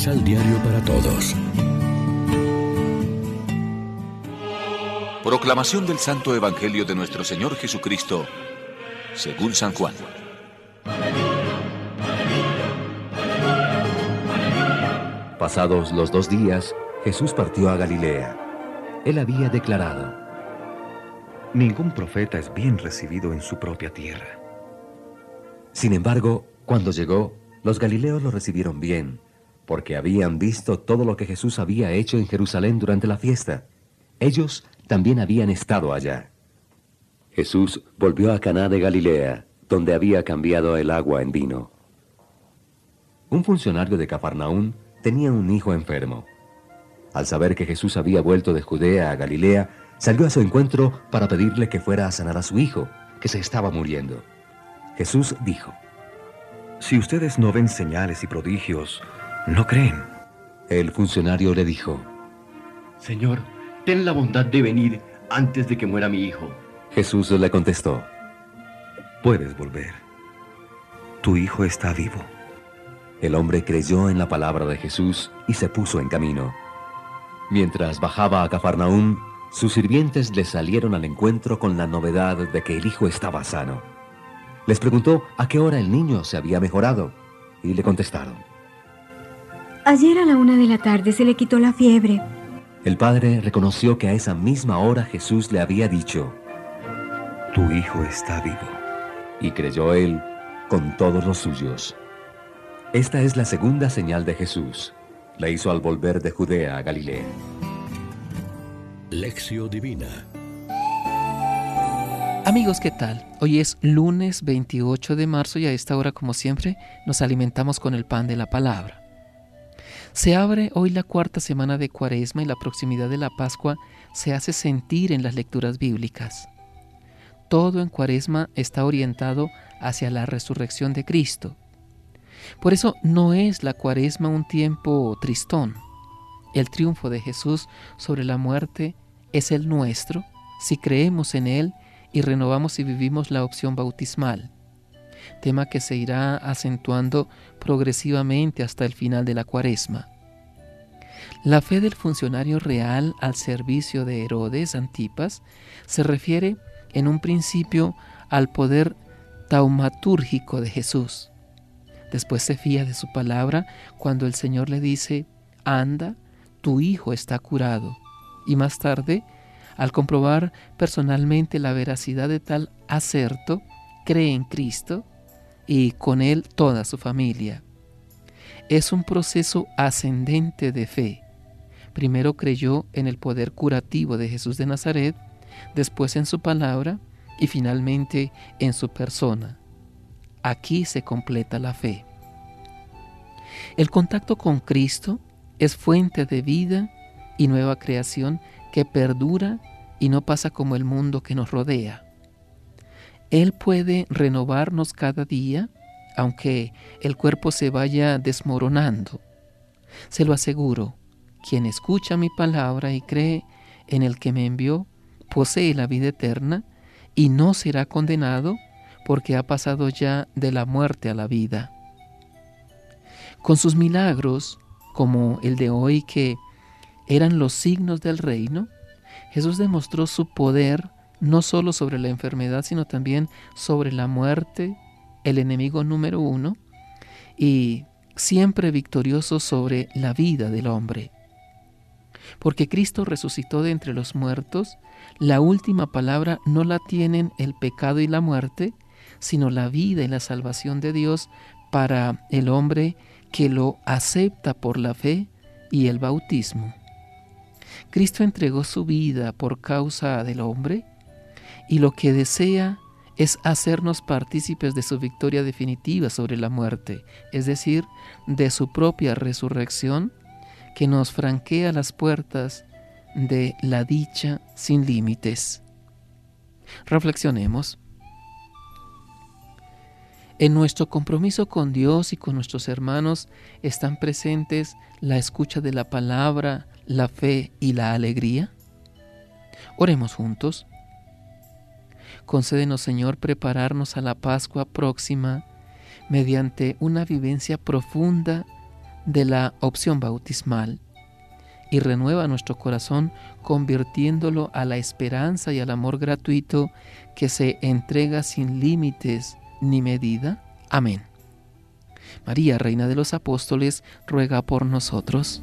Misal Diario para Todos. Proclamación del Santo Evangelio de nuestro Señor Jesucristo, según San Juan. Pasados los dos días, Jesús partió a Galilea. Él había declarado, Ningún profeta es bien recibido en su propia tierra. Sin embargo, cuando llegó, los galileos lo recibieron bien, porque habían visto todo lo que Jesús había hecho en Jerusalén durante la fiesta. Ellos también habían estado allá. Jesús volvió a Caná de Galilea, donde había cambiado el agua en vino. Un funcionario de Cafarnaún tenía un hijo enfermo. Al saber que Jesús había vuelto de Judea a Galilea, salió a su encuentro para pedirle que fuera a sanar a su hijo, que se estaba muriendo. Jesús dijo, Si ustedes no ven señales y prodigios, no creen. El funcionario le dijo, Señor, ten la bondad de venir antes de que muera mi hijo. Jesús le contestó, Puedes volver. Tu hijo está vivo. El hombre creyó en la palabra de Jesús y se puso en camino. Mientras bajaba a Cafarnaúm, sus sirvientes le salieron al encuentro con la novedad de que el hijo estaba sano. Les preguntó a qué hora el niño se había mejorado y le contestaron. Ayer a la una de la tarde se le quitó la fiebre. El padre reconoció que a esa misma hora Jesús le había dicho, Tu hijo está vivo. y creyó él con todos los suyos. Esta es la segunda señal de Jesús. La hizo al volver de Judea a Galilea. Lección Divina. Amigos, ¿qué tal? Hoy es lunes 28 de marzo y a esta hora, como siempre, nos alimentamos con el pan de la palabra. Se abre hoy la cuarta semana de Cuaresma y la proximidad de la Pascua se hace sentir en las lecturas bíblicas. Todo en Cuaresma está orientado hacia la resurrección de Cristo. Por eso no es la Cuaresma un tiempo tristón. El triunfo de Jesús sobre la muerte es el nuestro si creemos en Él y renovamos y vivimos la opción bautismal, tema que se irá acentuando progresivamente hasta el final de la cuaresma. La fe del funcionario real al servicio de Herodes Antipas se refiere en un principio al poder taumatúrgico de Jesús. Después se fía de su palabra cuando el Señor le dice, anda, tu hijo está curado. Y más tarde, al comprobar personalmente la veracidad de tal acerto, cree en Cristo y con él toda su familia. Es un proceso ascendente de fe. Primero creyó en el poder curativo de Jesús de Nazaret, después en su palabra y finalmente en su persona. Aquí se completa la fe. El contacto con Cristo es fuente de vida y nueva creación que perdura y no pasa como el mundo que nos rodea. Él puede renovarnos cada día, aunque el cuerpo se vaya desmoronando. Se lo aseguro, quien escucha mi palabra y cree en el que me envió, posee la vida eterna y no será condenado porque ha pasado ya de la muerte a la vida. Con sus milagros, como el de hoy que eran los signos del reino, Jesús demostró su poder no solo sobre la enfermedad, sino también sobre la muerte, el enemigo número uno, y siempre victorioso sobre la vida del hombre. Porque Cristo resucitó de entre los muertos, la última palabra no la tienen el pecado y la muerte, sino la vida y la salvación de Dios para el hombre que lo acepta por la fe y el bautismo. Cristo entregó su vida por causa del hombre y lo que desea es hacernos partícipes de su victoria definitiva sobre la muerte, es decir, de su propia resurrección que nos franquea las puertas de la dicha sin límites. Reflexionemos. En nuestro compromiso con Dios y con nuestros hermanos están presentes la escucha de la palabra, la fe y la alegría. Oremos juntos. Concédenos, Señor, prepararnos a la Pascua próxima mediante una vivencia profunda de la opción bautismal y renueva nuestro corazón convirtiéndolo a la esperanza y al amor gratuito que se entrega sin límites ni medida. Amén. María, Reina de los Apóstoles, ruega por nosotros.